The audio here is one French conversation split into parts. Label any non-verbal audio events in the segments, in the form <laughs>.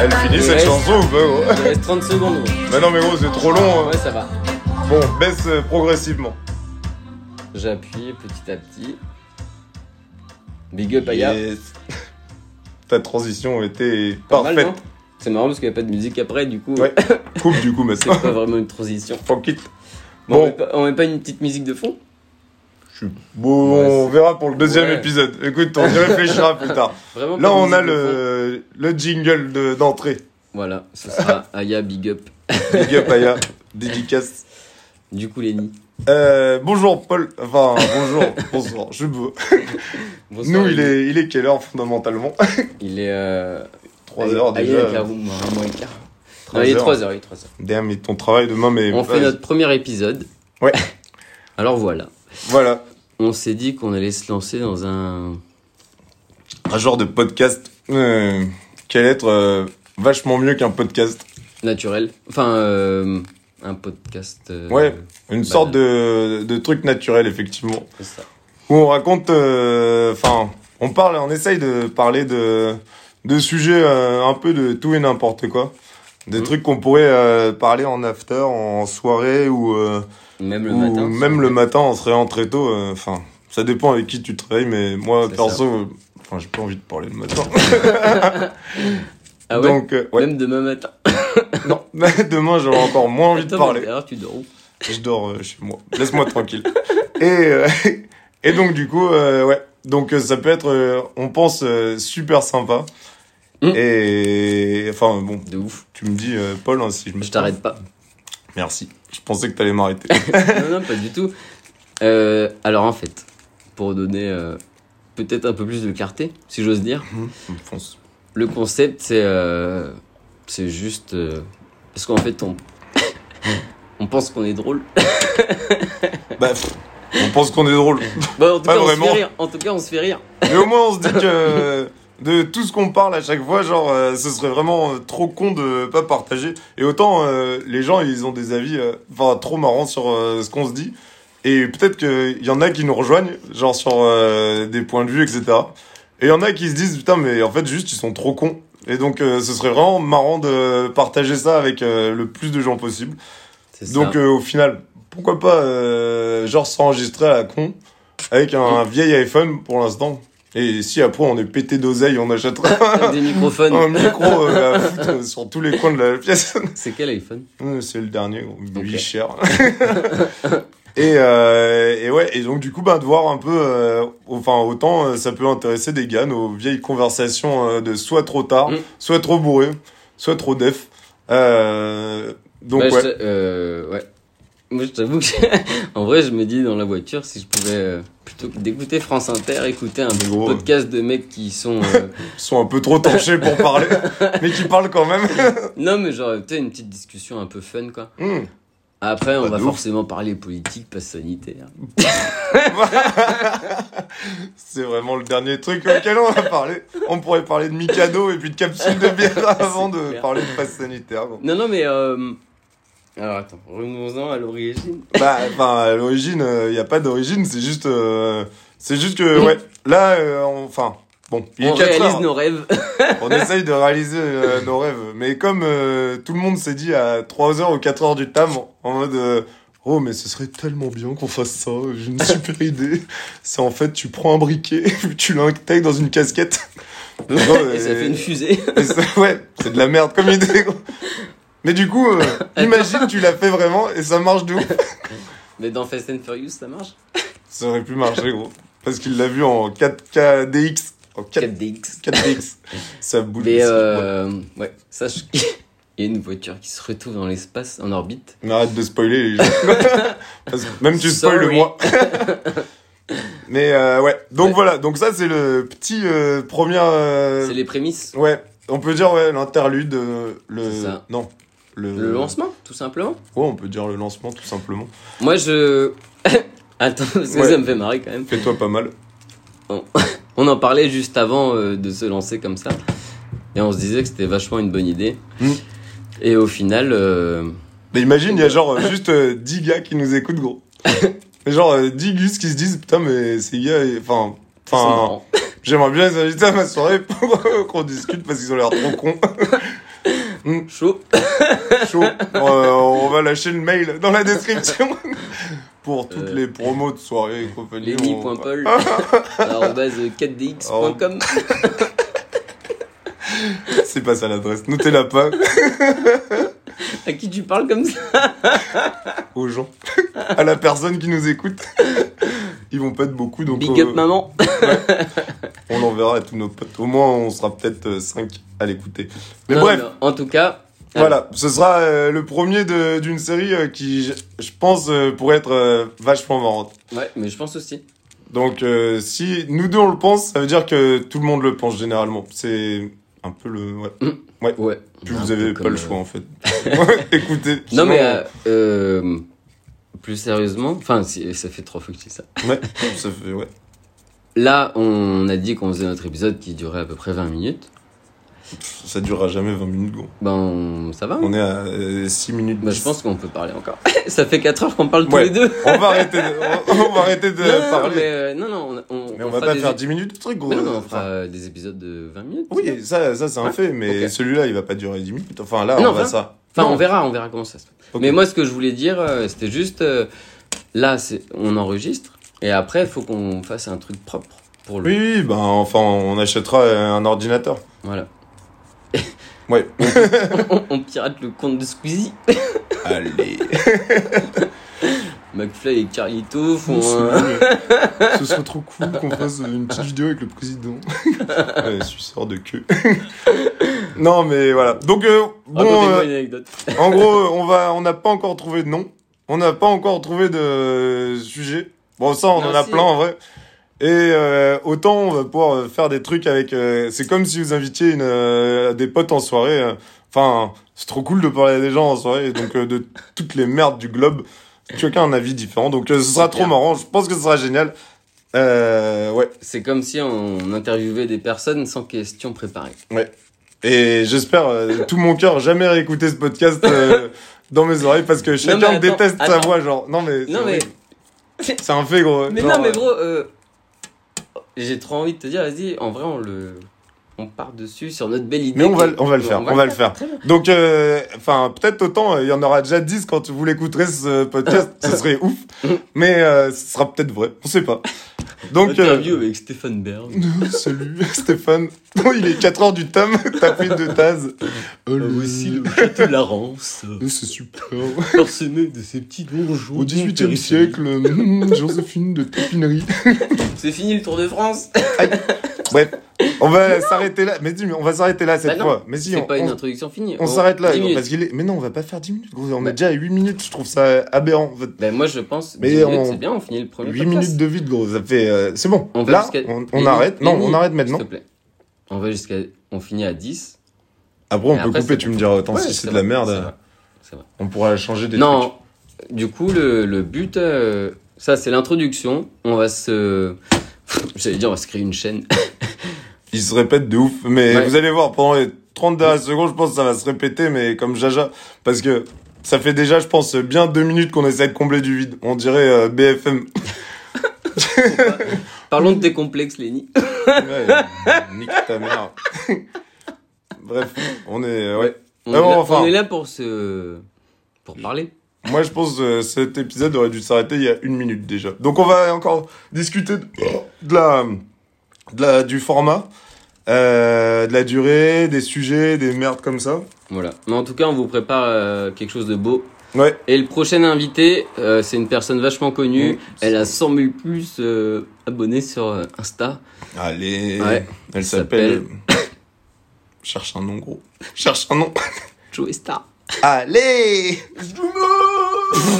Elle finit cette reste- chanson ou pas gros Il reste 30 secondes. gros. Mais non mais gros c'est trop long. hein. Ouais, ça va. Bon, baisse euh, progressivement. J'appuie petit à petit. Big up Aya. Yes. <laughs> Ta transition était Pas parfaite. non C'est marrant parce qu'il n'y a pas de musique après, du coup. Ouais. <laughs> Coupe du coup C'est maintenant. pas vraiment une transition. <laughs> Fuck it. Bon, Bon. On, met pas, on met pas une petite musique de fond? Bon, Ouais, on verra pour le deuxième Ouais. épisode. Écoute, on y <laughs> réfléchira plus tard. Vraiment Là, on a le, le jingle de- d'entrée. Voilà, ce sera Aya Big Up. Big up Aya, <laughs> dédicace. Du coup, Lenny. Euh, bonjour Paul, enfin bonjour, <laughs> bonsoir, je beau. Bonsoir, Nous, il est, il est quelle heure fondamentalement? Il est. Euh... 3 heures Aya déjà. est à Rouen, un mois et quart. Trois Non, il est heures. 3 heures, il est 3 heures. Damn, mais ton travail demain, mais. On fait notre premier épisode. Ouais. Alors voilà. Voilà, On s'est dit qu'on allait se lancer dans un. un genre de podcast euh, qui allait être euh, vachement mieux qu'un podcast. naturel. Enfin, euh, un podcast. euh, Ouais. Une Bah, sorte de, de truc naturel, effectivement. c'est ça. Où on raconte. Enfin, on parle, on essaye de parler de, de sujets un peu de tout et n'importe quoi. Des Mhm. trucs qu'on pourrait parler en after, en soirée ou. Même le Ou matin. même le matin en se réveillant très tôt. euh, Enfin, ça dépend avec qui tu te réveilles, mais moi, perso, enfin, j'ai pas envie de parler le matin. <laughs> Ah ouais? Donc, euh, ouais. Même demain matin? Non, <laughs> <laughs> demain, j'aurai encore moins envie de parler. d'ailleurs, tu dors où? Je dors euh, chez moi. Laisse-moi tranquille. Et, et donc, du coup, ouais. Donc, ça peut être, on pense, super sympa. Mm. Et, enfin, bon, De ouf. tu me dis, Paul, hein, si je me Je t'arrête pas. Merci. Je pensais que t'allais m'arrêter. <laughs> non, non, pas du tout. Euh, alors en fait, pour donner euh, peut-être un peu plus de clarté, si j'ose dire, Fonce. le concept c'est euh, c'est juste parce qu'en fait on <laughs> on pense qu'on est drôle. Bah, on pense qu'on est drôle. Bah, en tout cas, on se fait rire. En tout cas, on se fait rire. Mais au moins, on se dit que <laughs> de tout ce qu'on parle à chaque fois, genre, euh, ce serait vraiment euh, trop con de pas partager. Et autant, euh, les gens, ils ont des avis, enfin, trop marrants sur ce qu'on se dit. Et peut-être qu'il y en a qui nous rejoignent, genre sur des points de vue, etc. Et il y en a qui se disent, putain, mais en fait, juste, ils sont trop cons. Et donc, ce serait vraiment marrant de partager ça avec le plus de gens possible. C'est Donc, ça. au final, pourquoi pas, genre, s'enregistrer à la con avec un vieil iPhone pour l'instant. Et si après on est pété d'oseille, on achètera <laughs> des microphones. un micro euh, à foutre sur tous les coins de la pièce. <laughs> C'est quel iPhone? Euh, C'est le dernier, lui Ok. cher. <laughs> et, euh, et ouais, et donc du coup, bah, de voir un peu, euh, enfin autant ça peut intéresser des gars, nos vieilles conversations de soit trop tard, Mm. soit trop bourré, soit trop def. Donc Bah, ouais. Moi, je t'avoue que <laughs> en vrai, je me dis dans la voiture si je pouvais euh, plutôt que d'écouter France Inter, écouter un Gros. podcast de mecs qui sont euh, <laughs> sont un peu trop torchés pour parler, <laughs> mais qui parlent quand même. non mais genre sais une petite discussion un peu fun quoi. Mm. Après, on va ouf. forcément parler politique, pas sanitaire. C'est vraiment le dernier truc auquel on va parler. On pourrait parler de Mikado et puis de capsules de bière avant de clair. parler de passe sanitaire. bon. Non, non, mais. Euh... Alors attends, revenons-en à l'origine. Bah, enfin, à l'origine, il n'y a pas d'origine, c'est juste. euh, c'est juste que, ouais, là, euh, enfin, bon, il est On 4 réalise heures. nos rêves. <laughs> On essaye de réaliser euh, nos rêves. Mais comme euh, tout le monde s'est dit à 3h ou 4h du tam, en mode. euh, Oh, mais ce serait tellement bien qu'on fasse ça. J'ai une super idée. C'est en fait, tu prends un briquet, <laughs> tu l'intègres dans une casquette. Et ça fait une fusée. Ça- ouais, c'est de la merde comme idée. Mais du coup, euh, <laughs> imagine, tu l'as fait vraiment et ça marche de ouf. <laughs> Mais dans Fast and Furious, ça marche? Ça aurait pu marcher, gros. Parce qu'il l'a vu en 4K DX. En 4, 4DX. 4DX. Ça boule. Mais euh, ouais, sache qu'il y a une voiture qui se retrouve dans l'espace, en orbite. Mais arrête de spoiler les gens. <laughs> Parce que même tu spoil Sorry. moi. Mais euh, ouais. Donc Ouais. voilà. Donc ça, c'est le petit euh, premier. euh, C'est les prémices? Ouais. On peut dire, ouais, l'interlude. le. Ça. Non. Le... Le lancement, tout simplement. Ouais, on peut dire le lancement, tout simplement. Moi, je. <laughs> Attends, parce que Ouais. ça me fait marrer quand même. Fais-toi pas mal. <laughs> On en parlait juste avant euh, de se lancer comme ça. Et on se disait que c'était vachement une bonne idée. Mm. Et au final, euh, Mais imagine, il y a <laughs> genre euh, juste euh, 10 gars qui nous écoutent, gros. Genre euh, 10 gus qui se disent, putain, mais ces gars, enfin, Enfin. J'aimerais bien les inviter à ma soirée pour qu'on discute parce qu'ils ont l'air trop cons. Chaud. <laughs> Chaud. Euh, on va lâcher le mail dans la description <laughs> pour toutes Euh, les promos de soirée et compagnie. Lenny.paul. arrobase 4dx.com. C'est pas ça l'adresse. Notez-la pas <laughs> À qui tu parles comme ça? Aux gens, à la personne qui nous écoute. Ils vont pas être beaucoup donc Big euh, up maman. <laughs> on l'enverra à tous nos potes. Au moins on sera peut-être 5 à l'écouter. Mais Non, bref. mais en tout cas. euh, Voilà, ce sera euh, le premier d'une série euh, qui, je, je pense, euh, pourrait être euh, vachement marrante. Ouais, mais je pense aussi. Donc, euh, si nous deux on le pense, ça veut dire que tout le monde le pense généralement. C'est un peu le. Ouais. Ouais. Puis Un vous avez pas le euh, choix en fait. <laughs> Écoutez. Non sinon, mais euh, euh, plus sérieusement, enfin ça fait trois fois que je dis ça. Ouais, ça fait. Ouais. Là, on a dit qu'on faisait notre épisode qui durait à peu près 20 minutes. Ça durera jamais 20 minutes, gros. Ben on- ça va. hein On est à 6 minutes. Bah, je 10. pense qu'on peut parler encore. <laughs> ça fait 4 heures qu'on parle tous Ouais. les deux. On va arrêter de, on, on va arrêter de non, parler. mais, Mais, euh, non, non, on, on, on, va fera pas des faire ép- 10 minutes de truc, gros. Mais non, mais on Enfin, fera euh, des épisodes de 20 minutes. Oui, ça, ça c'est un Ouais. fait, mais Ok. celui-là, il va pas durer 10 minutes. Enfin, là, Non, on va ça. Enfin, on verra, on verra comment ça se passe. Mais moi, ce que je voulais dire, euh, c'était juste, euh, là, on enregistre, et après, il faut qu'on fasse un truc propre pour le. Oui, oui, ben, enfin, on achètera un ordinateur. Voilà. <laughs> Ouais. <laughs> on, on pirate le compte de Squeezie. Allez. <laughs> McFly et Carlito font un... <laughs> Ce serait trop cool qu'on fasse une petite vidéo avec le président. <laughs> ouais, suceur de queue. <laughs> non, mais voilà. Donc, euh, bon, Racontez-moi euh, une anecdote. en gros, on va, on n'a pas encore trouvé de nom. On n'a pas encore trouvé de sujet. Bon, ça, on en a plein en vrai. Et euh, autant on va pouvoir euh, faire des trucs avec. euh, c'est comme si vous invitiez une, euh, des potes en soirée. euh. Enfin, c'est trop cool de parler à des gens en soirée. Donc euh, de toutes les merdes du globe, chacun a un avis différent. Donc euh, ce sera trop marrant. Je pense que ce sera génial. Euh, ouais. C'est comme si on interviewait des personnes sans questions préparées. Et j'espère euh, tout mon cœur jamais réécouter ce podcast euh, <laughs> dans mes oreilles parce que chacun attends, déteste sa voix. Genre, non mais. c'est Non, mais-. C'est un fait gros. Mais Genre, non, mais gros, j'ai trop envie de te dire, vas-y, en vrai, on le. On part dessus sur notre belle idée. Mais on va, que- on va le faire, on va le faire. Donc, euh, enfin, peut-être autant, euh, il y en aura déjà 10 quand vous l'écouterez ce podcast, <laughs> ce serait ouf. Mais euh, ce sera peut-être vrai, on sait pas. Donc, Interview avec Stéphane Bern. <laughs> salut Stéphane. Bon, il est 4 heures du tam, t'as pris deux tasses. Oh, Ah, voici le château de la Rance, <laughs> C'est super. parsemé de ces petits donjons. Au 18e siècle, hum, Joséphine de Tapinerie. C'est fini le Tour de France. Bref, on va s'arrêter là. Mais dis, mais on va s'arrêter là cette Bah fois. Mais si, C'est pas une on- introduction finie. on s'arrête là. 10 minutes. Parce est... Mais non, on va pas faire 10 minutes, gros. On Bah. est déjà à 8 minutes, je trouve ça aberrant. Ben moi je pense. Mais 10 minutes, on- c'est bien, on finit le premier 8 podcast. minutes de vide, gros. Ça fait. euh, C'est bon. On là, on, arrête. Non, on arrête maintenant. S'il te plaît. On va jusqu'à. On finit à 10. Après, on Et peut après, couper, tu me diras autant Ouais, si c'est de la merde. On pourra changer des Non, du coup, le, le but, euh, ça c'est l'introduction. On va se. <laughs> J'allais dire, on va se créer une chaîne. <laughs> Il se répète de ouf. Mais Ouais. vous allez voir, pendant les 30 dernières secondes, je pense que ça va se répéter, mais comme Jaja. Parce que ça fait déjà, je pense, bien deux minutes qu'on essaie de combler du vide. On dirait euh, BFM. <laughs> Parlons de tes complexes, Lenny. Ouais, nique ta mère. Bref, on est. Ouais. On, Ah est, là, enfin. on est là pour se. pour parler. Moi, je pense que cet épisode aurait dû s'arrêter il y a une minute déjà. Donc, on va encore discuter de, de la, de la, du format, euh, de la durée, des sujets, des merdes comme ça. Voilà. Mais en tout cas, on vous prépare euh, quelque chose de beau. Ouais. Et le prochain invité, euh, c'est une personne vachement connue. Mmh. Elle a 100 000 plus euh, abonnés sur euh, Insta. Elle Ouais. Elle s'appelle- s'appelle. <coughs> Cherche un nom, gros. Cherche un nom. Joey Star. Allez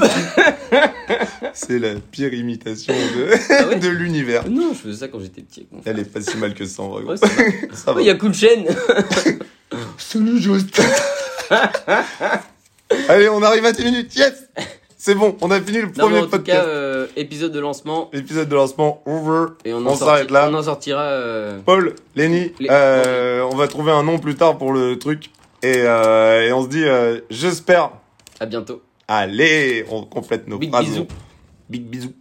<laughs> C'est la pire imitation de, Ah ouais <laughs> de l'univers. Non, je faisais ça quand j'étais petit. mon. Elle est pas si mal que ça en vrai. Ouais, <laughs> ça va. Ça va. Oh, il y a coup de chaîne. Salut Jost. Allez, on arrive à 10 minutes. Yes C'est bon, on a fini le Non, premier en tout cas, podcast. euh, épisode de lancement. Épisode de lancement over. Et on, s'arrête là. On en sortira. euh, Paul, Lenny, Les- euh, on va trouver un nom plus tard pour le truc. Et, et on se dit, j'espère. à bientôt. Allez, on complète nos Big phrases. bisous. Big bisous.